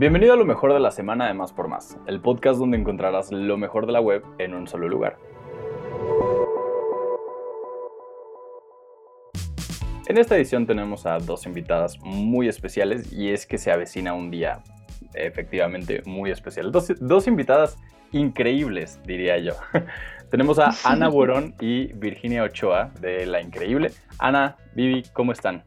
Bienvenido a lo mejor de la semana de Más por Más, el podcast donde encontrarás lo mejor de la web en un solo lugar. En esta edición tenemos a dos invitadas muy especiales y es que se avecina un día efectivamente muy especial. Dos, invitadas increíbles, diría yo. tenemos a Ana Borón y Virginia Ochoa de La Increíble. Ana, Vivi, ¿cómo están?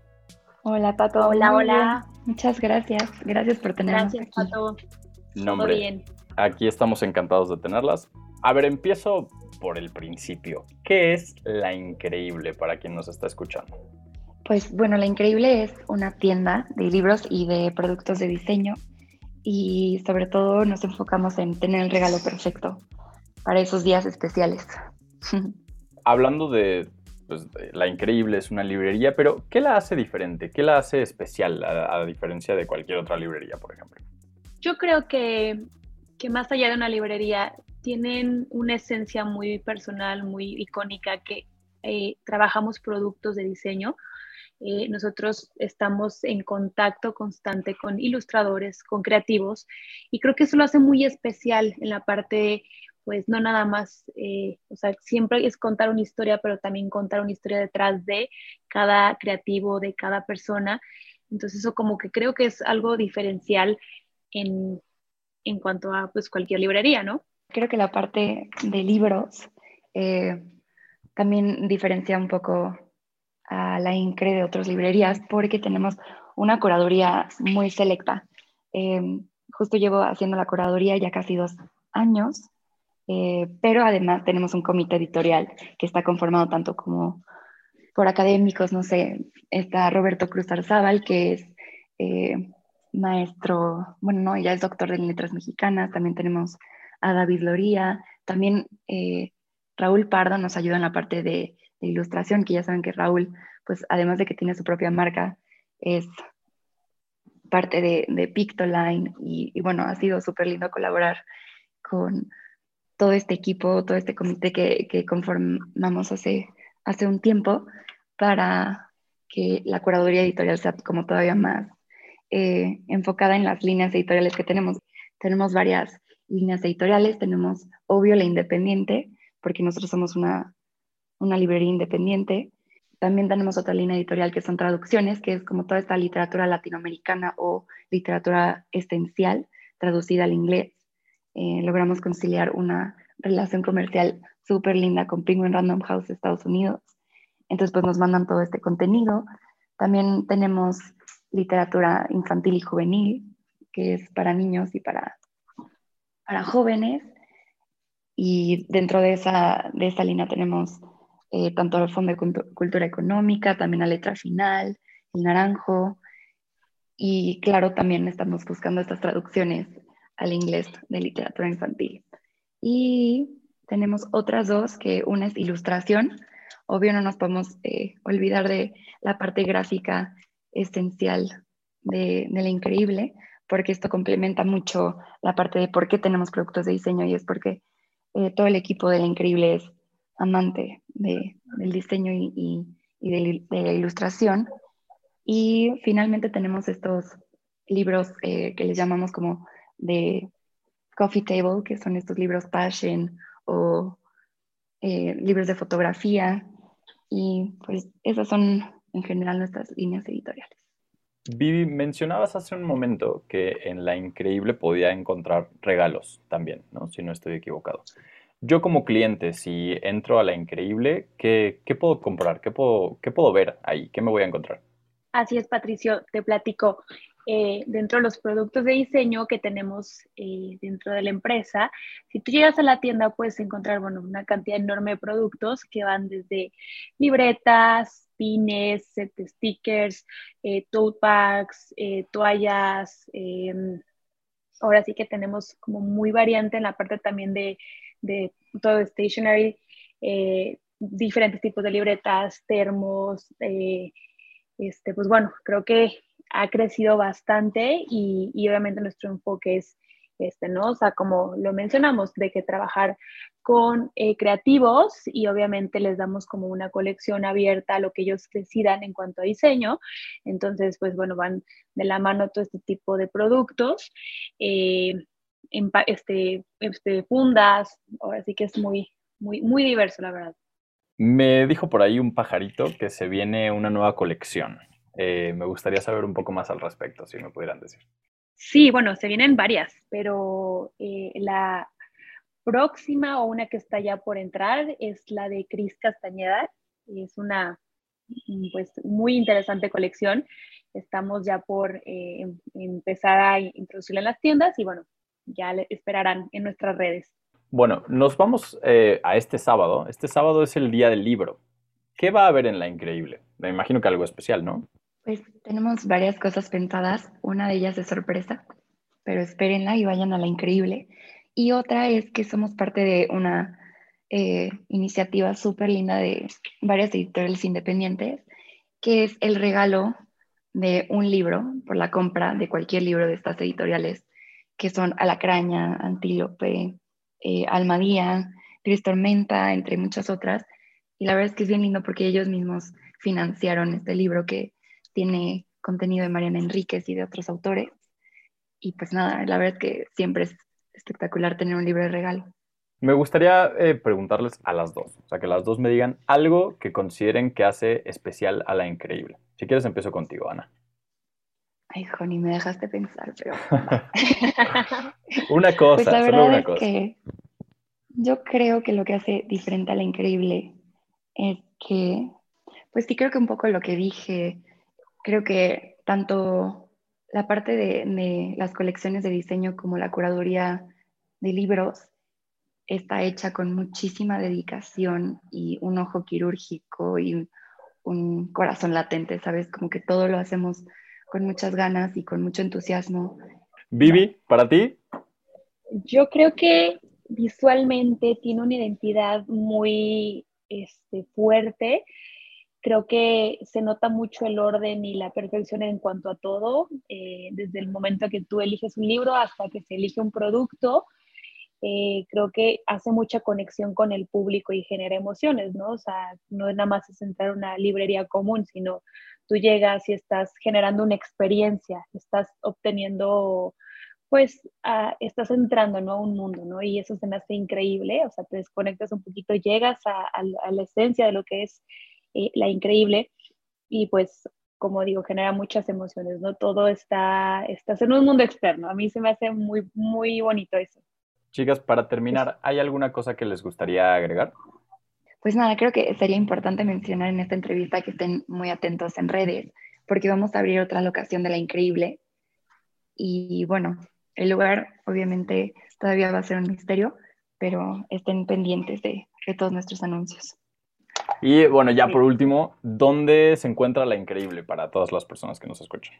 Hola, Pato. Hola, hola. Muchas gracias. Gracias por tenernos. Gracias, Pato. Todo bien. Aquí estamos encantados de tenerlas. A ver, empiezo por el principio. ¿Qué es La Increíble para quien nos está escuchando? Pues bueno, La Increíble es una tienda de libros y de productos de diseño y sobre todo nos enfocamos en tener el regalo perfecto para esos días especiales. Hablando de pues, la increíble es una librería, pero ¿qué la hace diferente? ¿Qué la hace especial a, diferencia de cualquier otra librería, por ejemplo? Yo creo que, que, más allá de una librería, tienen una esencia muy personal, muy icónica, que eh, trabajamos productos de diseño. Eh, nosotros estamos en contacto constante con ilustradores, con creativos, y creo que eso lo hace muy especial en la parte pues no nada más, eh, o sea, siempre es contar una historia, pero también contar una historia detrás de cada creativo, de cada persona. Entonces eso como que creo que es algo diferencial en, en cuanto a pues cualquier librería, ¿no? Creo que la parte de libros eh, también diferencia un poco a la INCRE de otras librerías porque tenemos una curaduría muy selecta. Eh, justo llevo haciendo la curaduría ya casi dos años eh, pero además tenemos un comité editorial que está conformado tanto como por académicos, no sé, está Roberto Cruz Arzábal, que es eh, maestro, bueno, no, ya es doctor de letras mexicanas, también tenemos a David Loría, también eh, Raúl Pardo nos ayuda en la parte de, ilustración, que ya saben que Raúl, pues además de que tiene su propia marca, es parte de, de Pictoline y, y bueno, ha sido súper lindo colaborar con, todo este equipo, todo este comité que, conformamos hace, hace un tiempo para que la curaduría editorial sea como todavía más eh, enfocada en las líneas editoriales que tenemos. Tenemos varias líneas editoriales, tenemos obvio la independiente, porque nosotros somos una, una librería independiente. También tenemos otra línea editorial que son traducciones, que es como toda esta literatura latinoamericana o literatura esencial traducida al inglés. Eh, logramos conciliar una relación comercial súper linda con Penguin Random House de Estados Unidos. Entonces, pues nos mandan todo este contenido. También tenemos literatura infantil y juvenil, que es para niños y para, para jóvenes. Y dentro de esa, de esa línea tenemos eh, tanto el Fondo de Cultura Económica, también la letra final, el naranjo. Y claro, también estamos buscando estas traducciones al inglés de literatura infantil. Y tenemos otras dos, que una es ilustración. Obvio no nos podemos eh, olvidar de la parte gráfica esencial de, de la increíble, porque esto complementa mucho la parte de por qué tenemos productos de diseño y es porque eh, todo el equipo de la increíble es amante de, del diseño y, y, de, la ilustración. Y finalmente tenemos estos libros eh, que les llamamos como de coffee table, que son estos libros passion o eh, libros de fotografía. Y pues esas son en general nuestras líneas editoriales. Vivi, mencionabas hace un momento que en La Increíble podía encontrar regalos también, ¿no? Si no estoy equivocado. Yo como cliente, si entro a La Increíble, ¿qué, qué puedo comprar? ¿Qué puedo, ¿Qué puedo ver ahí? ¿Qué me voy a encontrar? Así es, Patricio, te platico. Eh, dentro de los productos de diseño que tenemos eh, dentro de la empresa, si tú llegas a la tienda puedes encontrar bueno, una cantidad enorme de productos que van desde libretas, pines, set de stickers, eh, tote bags, toallas. Em, ahora sí que tenemos como muy variante en la parte también de, de todo stationery, diferentes tipos de libretas, termos. este, pues bueno, creo que ha crecido bastante y, obviamente nuestro enfoque es este, ¿no? O sea, como lo mencionamos, de que trabajar con eh, creativos y obviamente les damos como una colección abierta a lo que ellos decidan en cuanto a diseño. Entonces, pues bueno, van de la mano todo este tipo de productos, eh, este, este, fundas, ahora sí que es muy, muy, muy diverso, la verdad. Me dijo por ahí un pajarito que se viene una nueva colección. Eh, me gustaría saber un poco más al respecto, si me pudieran decir. Sí, bueno, se vienen varias, pero eh, la próxima o una que está ya por entrar es la de Cris Castañeda. Es una mm, pues, muy interesante colección. Estamos ya por eh, em, empezar a introducirla en las tiendas y bueno, ya le esperarán en nuestras redes. Bueno, nos vamos eh, a este sábado. Este sábado es el día del libro. ¿Qué va a haber en La Increíble? Me imagino que algo especial, ¿no? Pues tenemos varias cosas pensadas. Una de ellas es sorpresa, pero espérenla y vayan a La Increíble. Y otra es que somos parte de una eh, iniciativa súper linda de varias editoriales independientes, que es el regalo de un libro por la compra de cualquier libro de estas editoriales, que son Alacraña, Antílope, eh, Almadía, Gris Tormenta, entre muchas otras. Y la verdad es que es bien lindo porque ellos mismos financiaron este libro que tiene contenido de Mariana Enríquez y de otros autores. Y pues nada, la verdad es que siempre es espectacular tener un libro de regalo. Me gustaría eh, preguntarles a las dos, o sea, que las dos me digan algo que consideren que hace especial a la increíble. Si quieres, empiezo contigo, Ana. Ay, Joni, me dejaste pensar, pero. una cosa, pues la verdad una es Que yo creo que lo que hace diferente a la increíble es que, pues sí, creo que un poco lo que dije, creo que tanto la parte de, de las colecciones de diseño como la curaduría de libros está hecha con muchísima dedicación y un ojo quirúrgico y un corazón latente, ¿sabes? Como que todo lo hacemos con muchas ganas y con mucho entusiasmo. Vivi, ¿para ti? Yo creo que visualmente tiene una identidad muy este, fuerte. Creo que se nota mucho el orden y la perfección en cuanto a todo, eh, desde el momento que tú eliges un libro hasta que se elige un producto. Eh, creo que hace mucha conexión con el público y genera emociones, ¿no? O sea, no es nada más es entrar a una librería común, sino tú llegas y estás generando una experiencia, estás obteniendo, pues, estás entrando ¿no? a un mundo, ¿no? Y eso se me hace increíble, o sea, te desconectas un poquito, llegas a, la esencia de lo que es eh, la increíble y pues, como digo, genera muchas emociones, ¿no? Todo está, estás en un mundo externo, a mí se me hace muy, muy bonito eso. Chicas, para terminar, ¿hay alguna cosa que les gustaría agregar? Pues nada, creo que sería importante mencionar en esta entrevista que estén muy atentos en redes, porque vamos a abrir otra locación de la increíble. Y bueno, el lugar obviamente todavía va a ser un misterio, pero estén pendientes de, todos nuestros anuncios. Y bueno, ya por último, ¿dónde se encuentra la increíble para todas las personas que nos escuchan?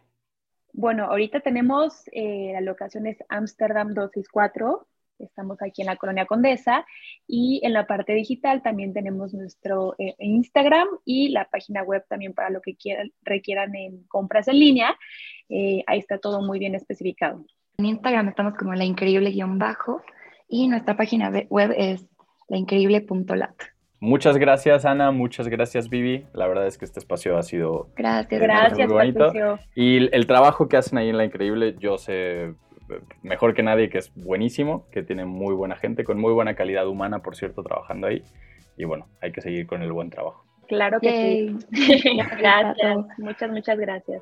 Bueno, ahorita tenemos eh, la locación es Amsterdam 264, Estamos aquí en la Colonia Condesa y en la parte digital también tenemos nuestro eh, Instagram y la página web también para lo que quieran, requieran en compras en línea. Eh, ahí está todo muy bien especificado. En Instagram estamos como la increíble-bajo y nuestra página web es laincreíble.lat. Muchas gracias, Ana. Muchas gracias, Vivi. La verdad es que este espacio ha sido. Gracias, gracias, muy bonito. Y el trabajo que hacen ahí en La Increíble, yo sé mejor que nadie, que es buenísimo, que tiene muy buena gente, con muy buena calidad humana, por cierto, trabajando ahí. Y bueno, hay que seguir con el buen trabajo. Claro que sí. gracias, muchas, muchas gracias.